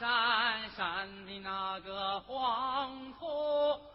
山山的那个黄土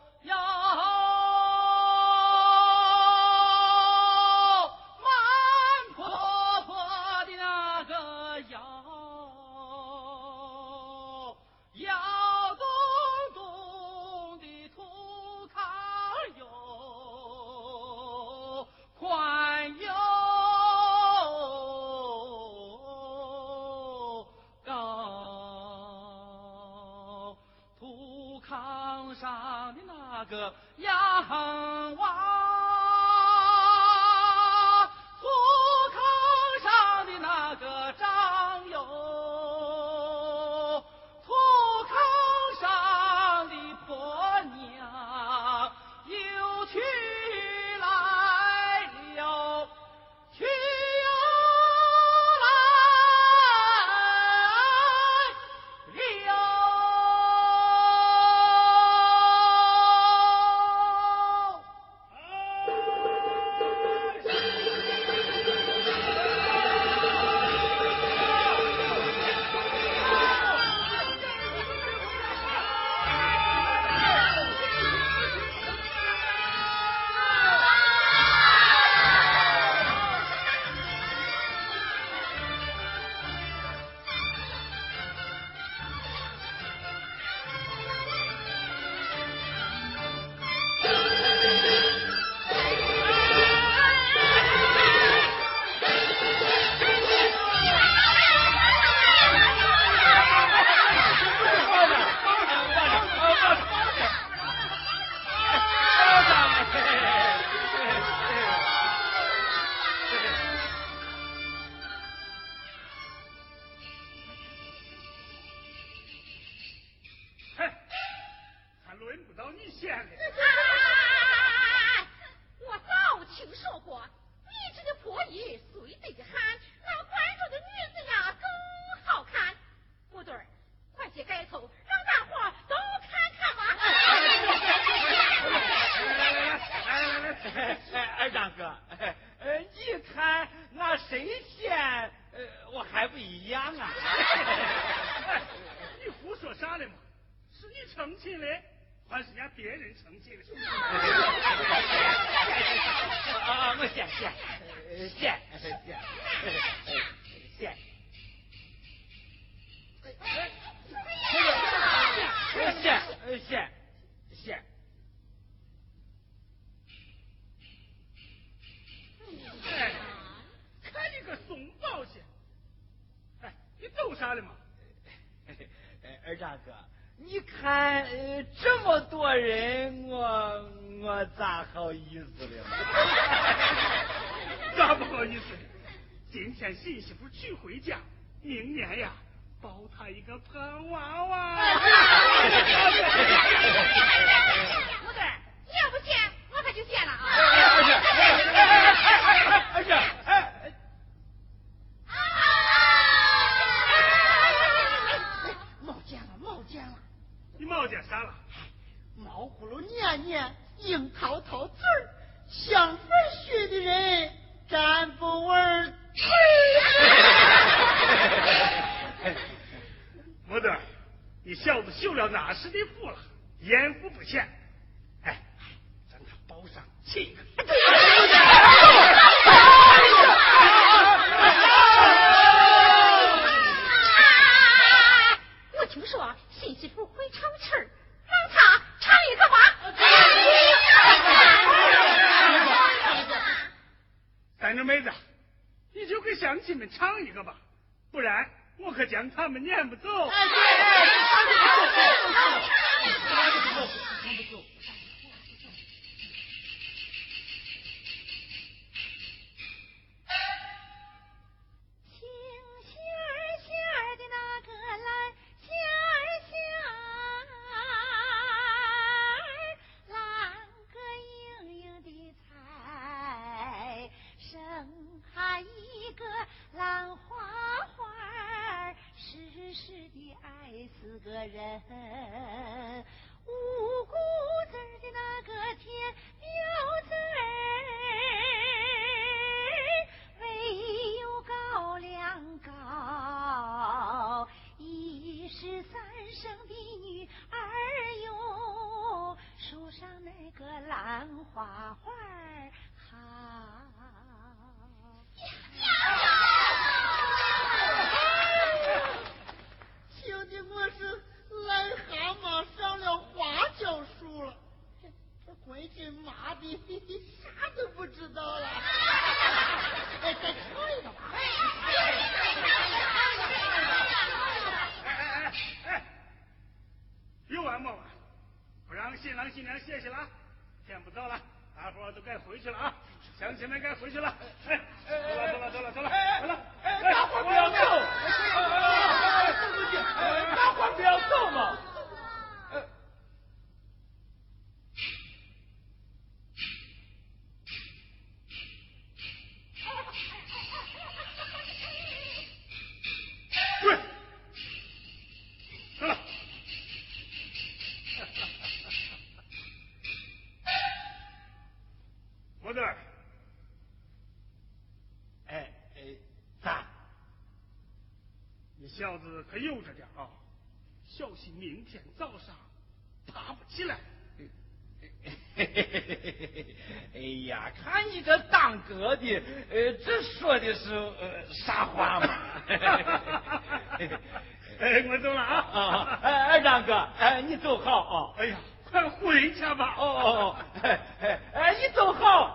二大哥你看呃这么多人我我咋好意思了？咋不好意思？今天新媳妇娶回家明年呀包她一个胖娃娃。对你要不见我可就见了啊二姐二姐点啥了？毛葫芦念念樱桃桃子儿，想分学的人沾不稳。模特，你小子修了哪时的福了？烟福不浅。哎，咱俩包上亲一个。我听说新媳妇唱曲儿，让他唱一个吧。三妮妹子，你就给乡亲们唱一个吧，不然我可将他们撵不走。小子可悠着点啊，小心明天早上爬不起来。哎呀，看你这当哥的，呃，这说的是呃啥话嘛？哎，我走了啊！啊，哎，二张哥，哎，你走好啊！哎呀，快回去吧！哦哦哦，哎哎，你走好。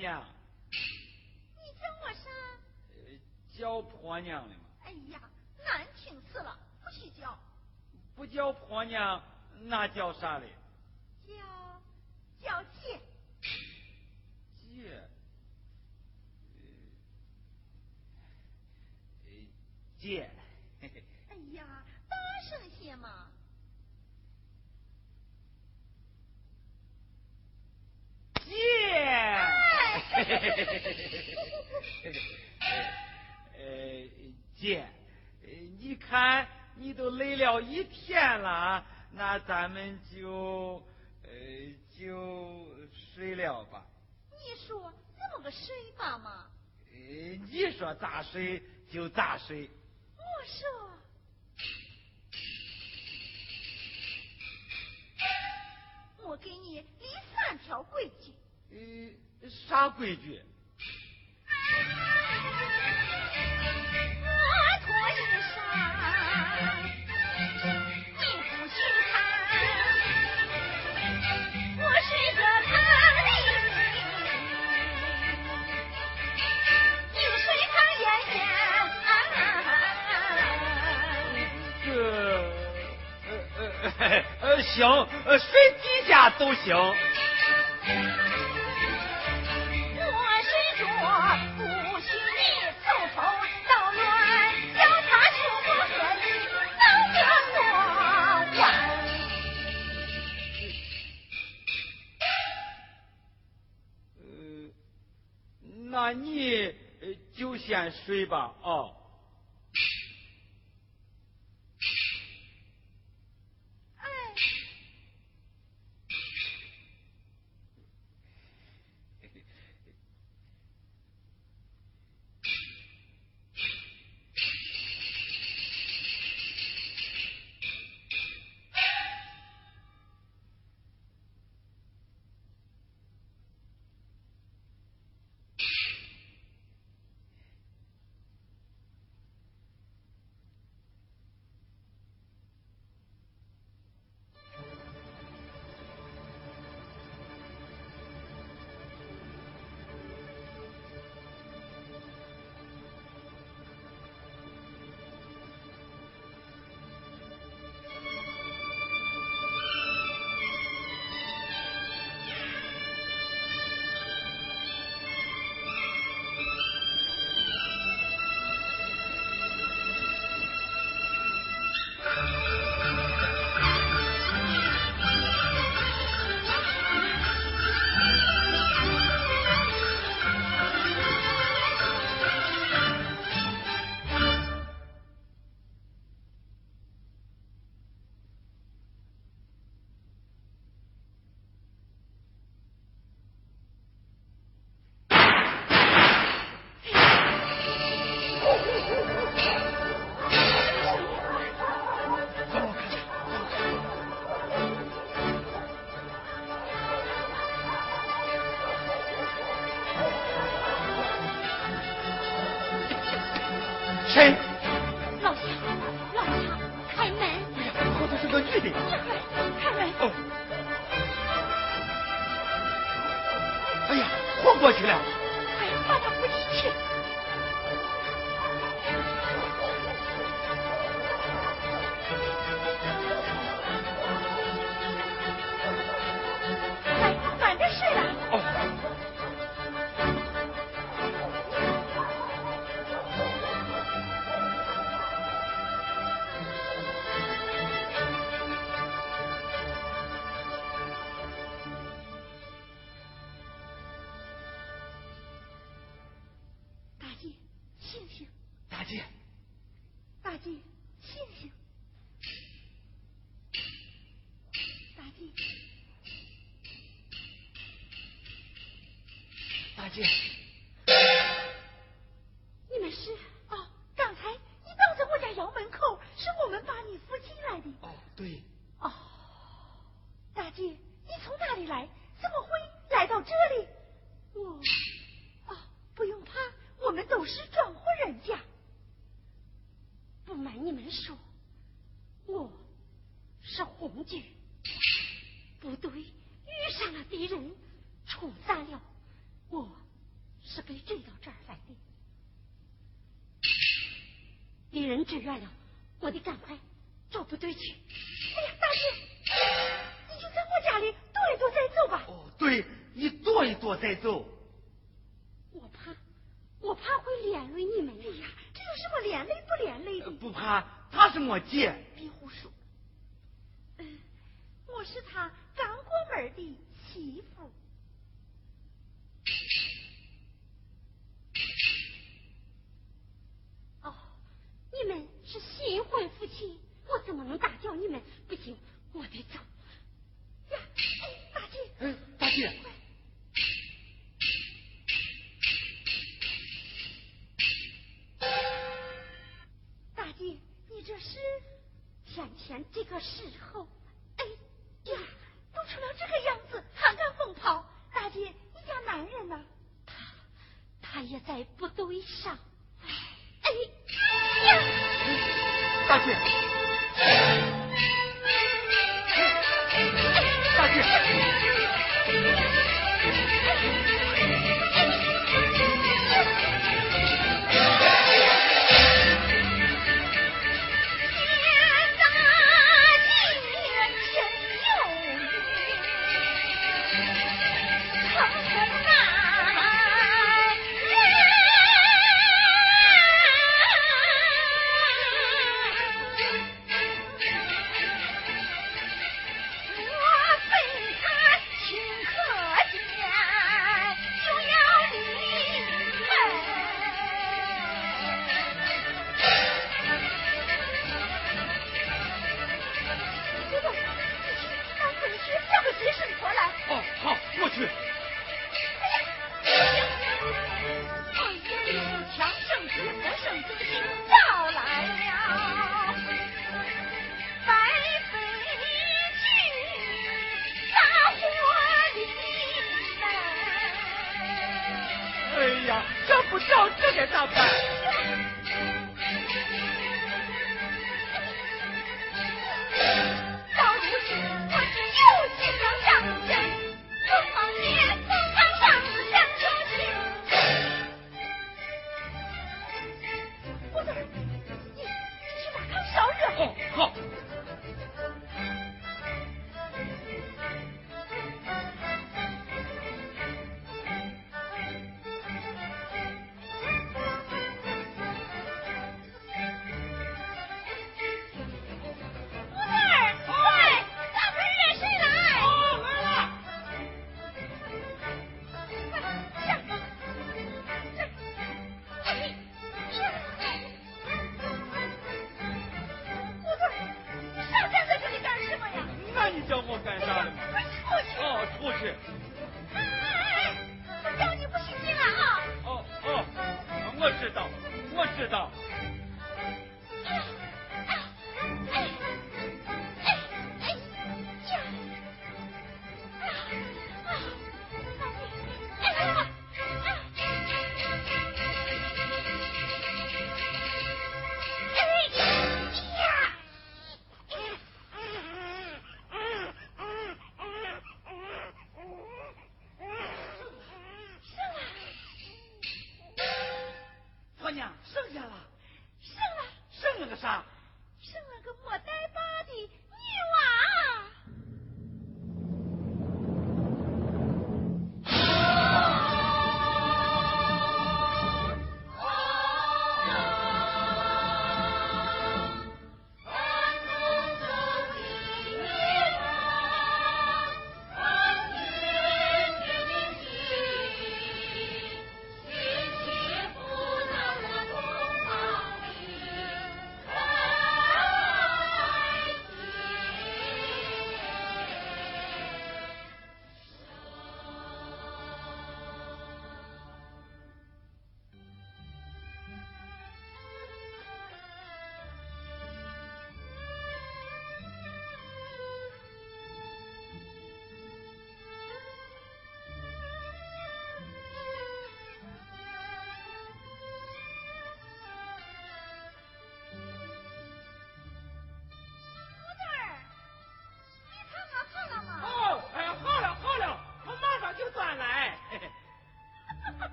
California. 那咱们就呃就睡了吧。你说怎么个睡法嘛？呃，你说咋睡就咋睡。我说，我给你立三条规矩。呃，啥规矩？我脱衣裳，你不许 呃呃呃行，呃睡几家都行。我睡着，不许你偷偷捣乱，叫他出不和你能跟我玩。呃，那你呃就先睡吧啊。谁？老乡，老乡，开门！哎呀后头是个女的。开门开门！哦。哎呀，昏过去了。敌人，冲散了。我是被追到这儿来的，敌人支援了，我得赶快找部队去。哎呀，大姐，你就在我家里躲一躲再走吧。哦，对，你躲一躲再走。我怕，我怕会连累你们。哎呀，这有什么连累不连累的？不怕，他是我姐。别胡说。嗯，我是他刚过门的媳妇。哦，你们是新婚夫妻，我怎么能打搅你们？不行，我得走。呀，哎，大姐。嗯，大姐。大姐，你这是天天这个时候，哎呀，都成了这个样姐，你家男人呢？他，他也在部队上。哎呀，大姐，大姐。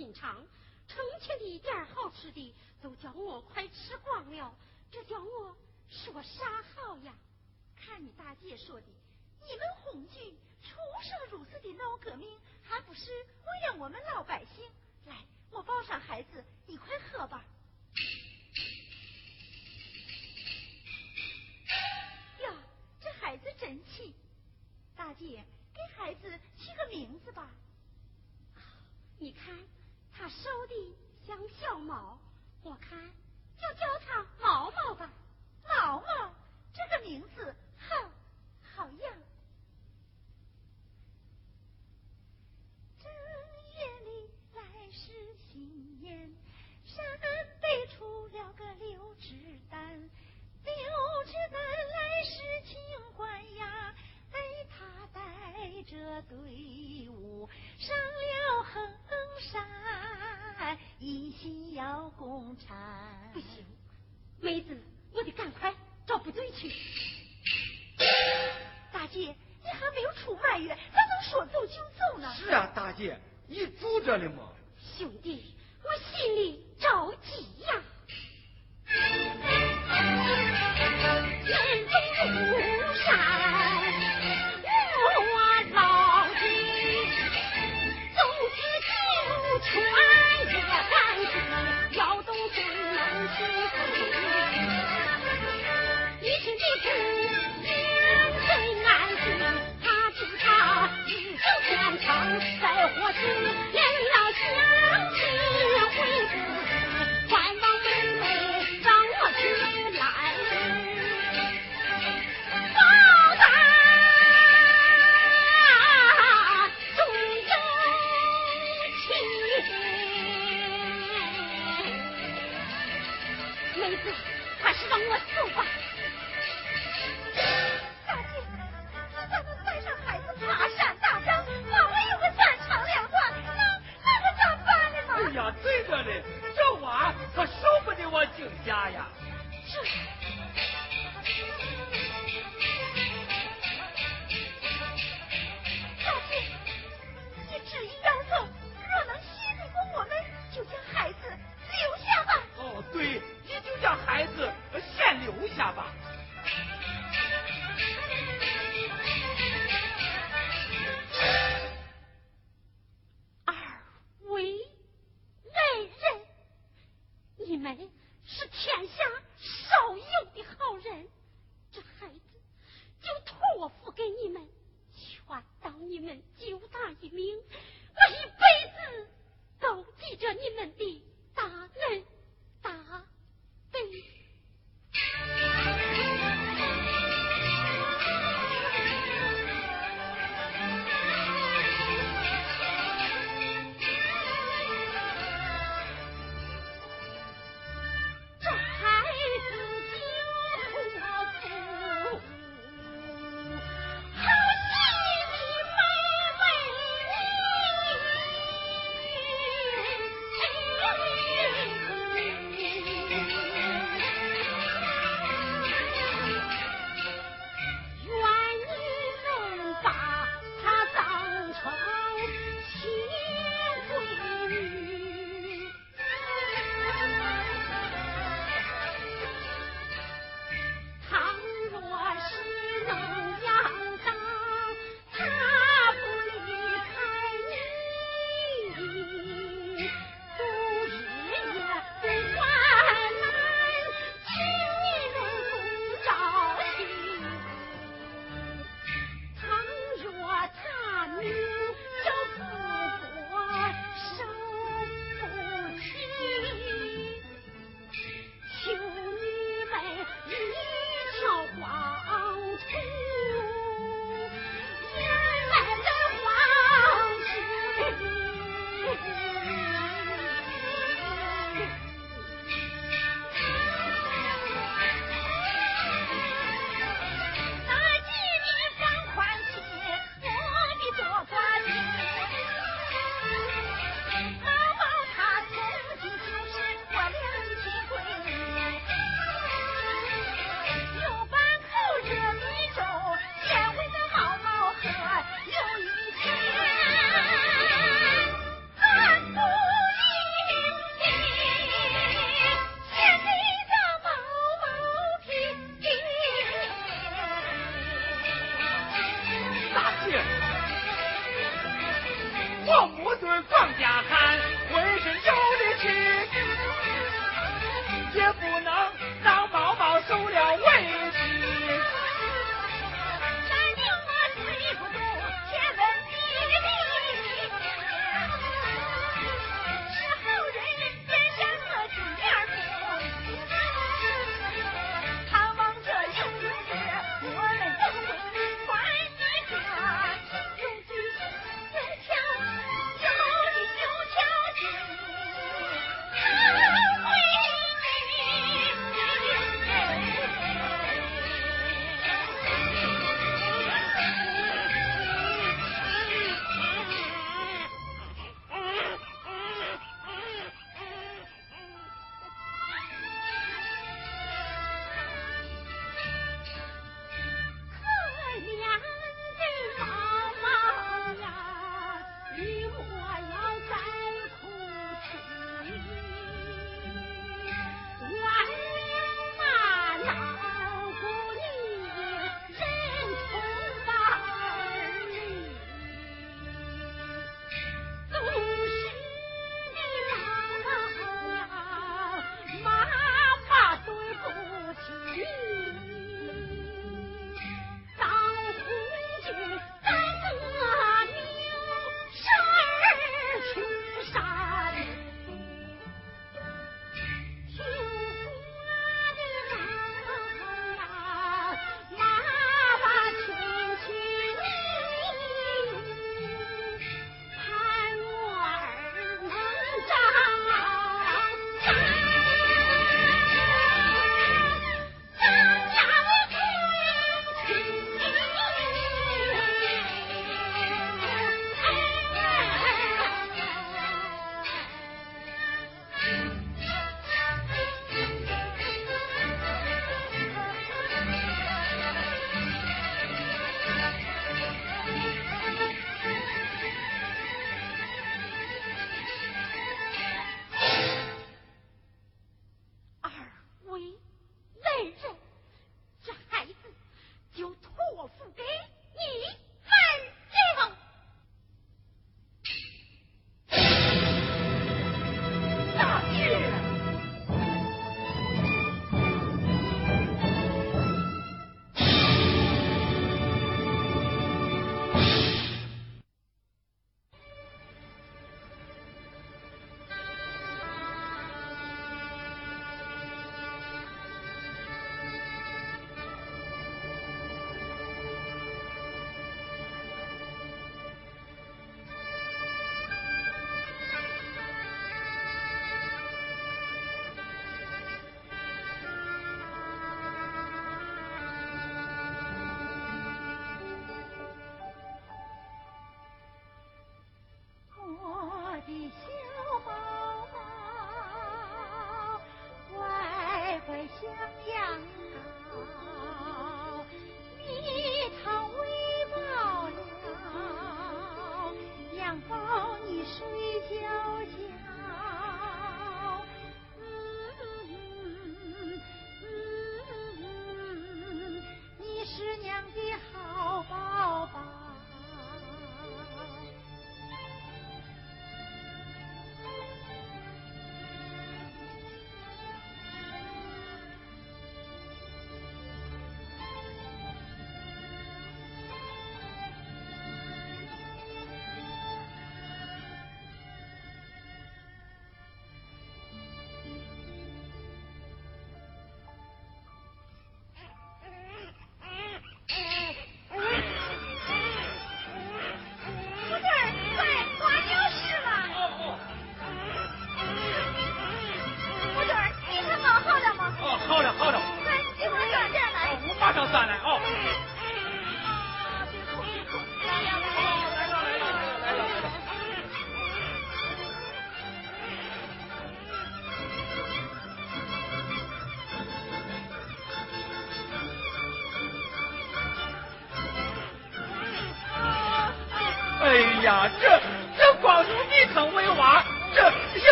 品尝成天的一点好吃的都叫我快吃光了这叫我说啥好呀。看你大姐说的你们红军出生入死的闹革命还不是为了我们老百姓？来我抱上孩子你快喝吧。呀这孩子真气大姐给孩子起个名字吧。你看他瘦的像小猫，我看就叫他毛毛吧，毛毛这个名字好好正月里来是新年，山背出了个刘志丹，刘志丹来是清欢呀。这队伍上了衡山，一心要共产。不行，妹子，我得赶快找部队去。大姐，你还没有出满月，咋能说走就走呢？是啊，大姐，你住着呢吗？兄弟。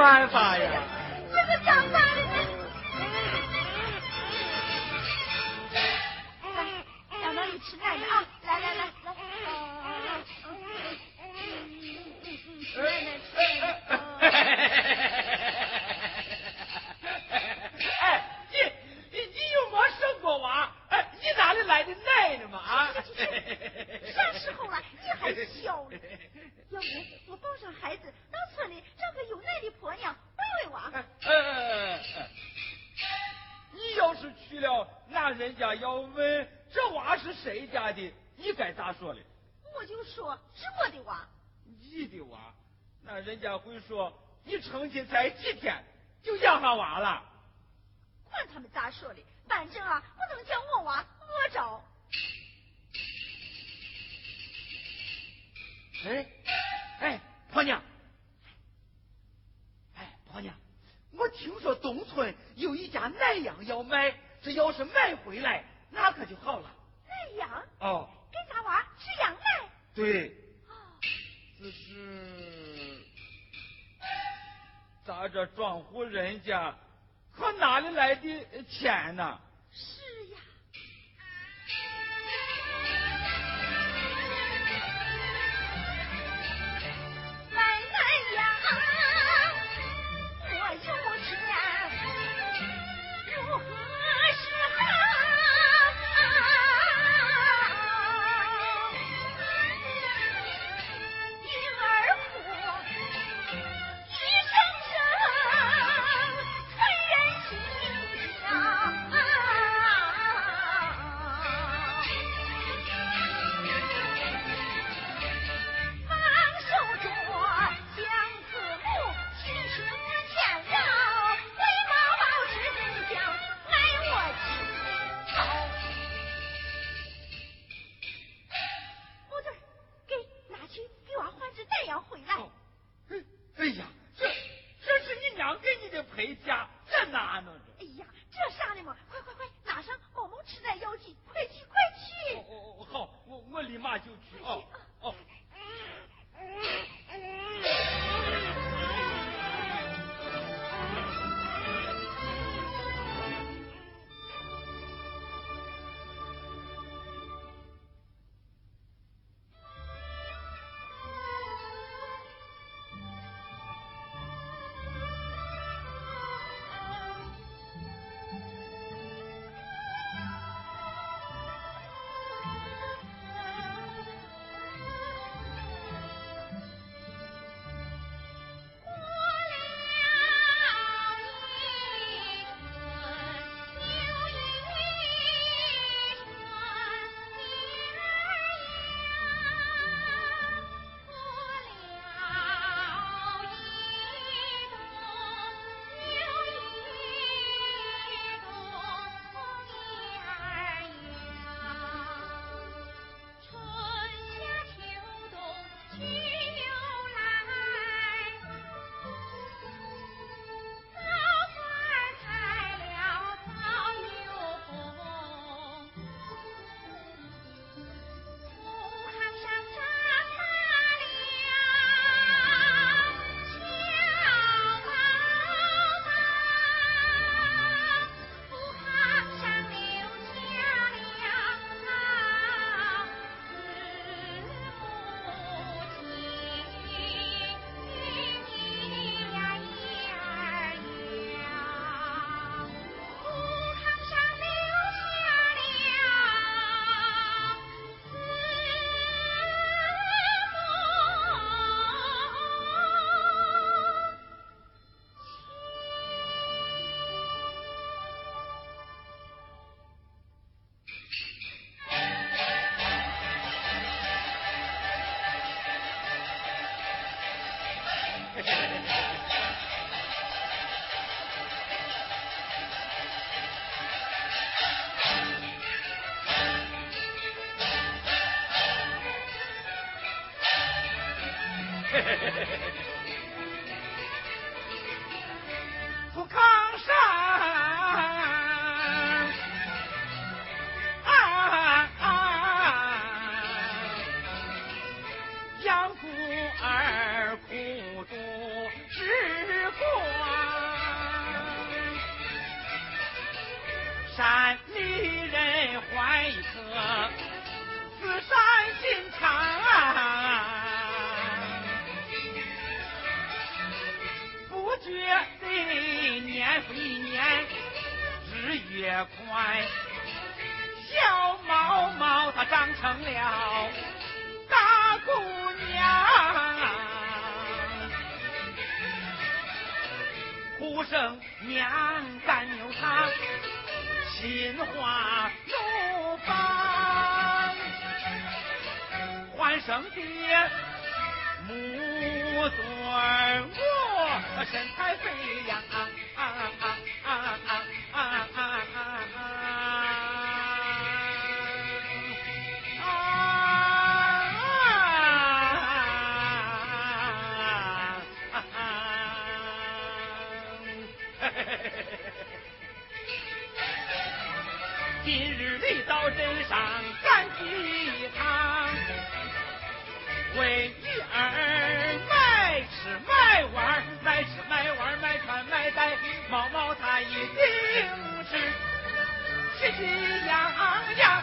没办法呀。有一家奶羊要卖，这要是买回来，那可就好了。奶羊，哦，跟咱娃吃羊奶。对。哦。只是。咱这庄户人家可哪里来的钱呢？是呀。日月宽，小毛毛她长成了大姑娘，呼声娘干牛汤。心花怒放，欢生爹母尊我身材飞扬。镇上赶一趟，为女儿买吃买玩，买吃买玩，买穿买戴，毛毛他一定是喜气洋洋。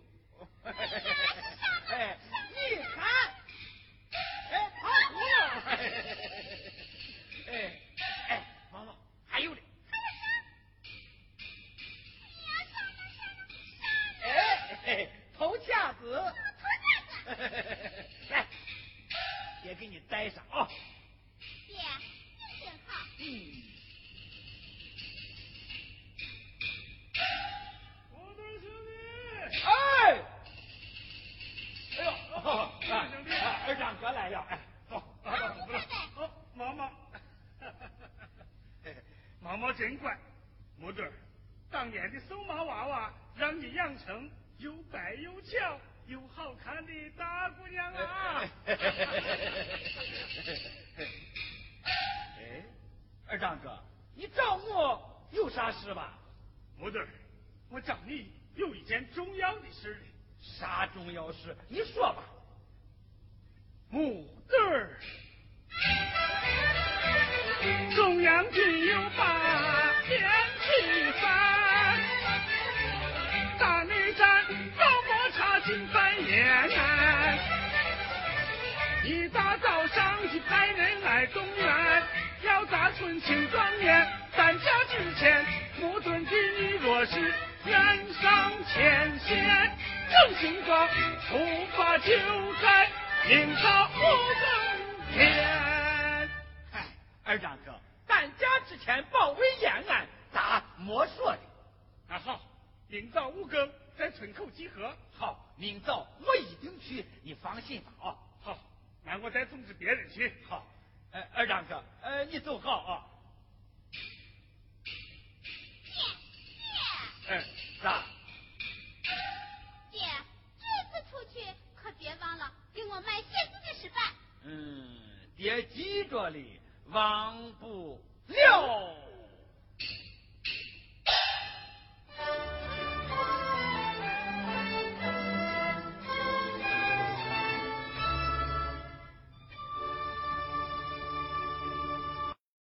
我找你有一件重要的事啥重要事？你说吧。木墩儿。中央军有八天七三，大内战老莫插进半夜安，一大早上去派人来动员，要砸春庆壮年，咱家之前，木墩的你若是愿上前线，正行装出发就在明早五更天。哎二张哥，咱家之前保卫延安，咋没说的？那好，明早五更在村口集合。好，明早我一定去，你放心吧啊。好，那我再通知别人去。好，呃，二张哥，呃，你走好啊。姐。哎，咋？姐，这次出去可别忘了给我买鞋子的示范。嗯，爹记着哩。忘不了。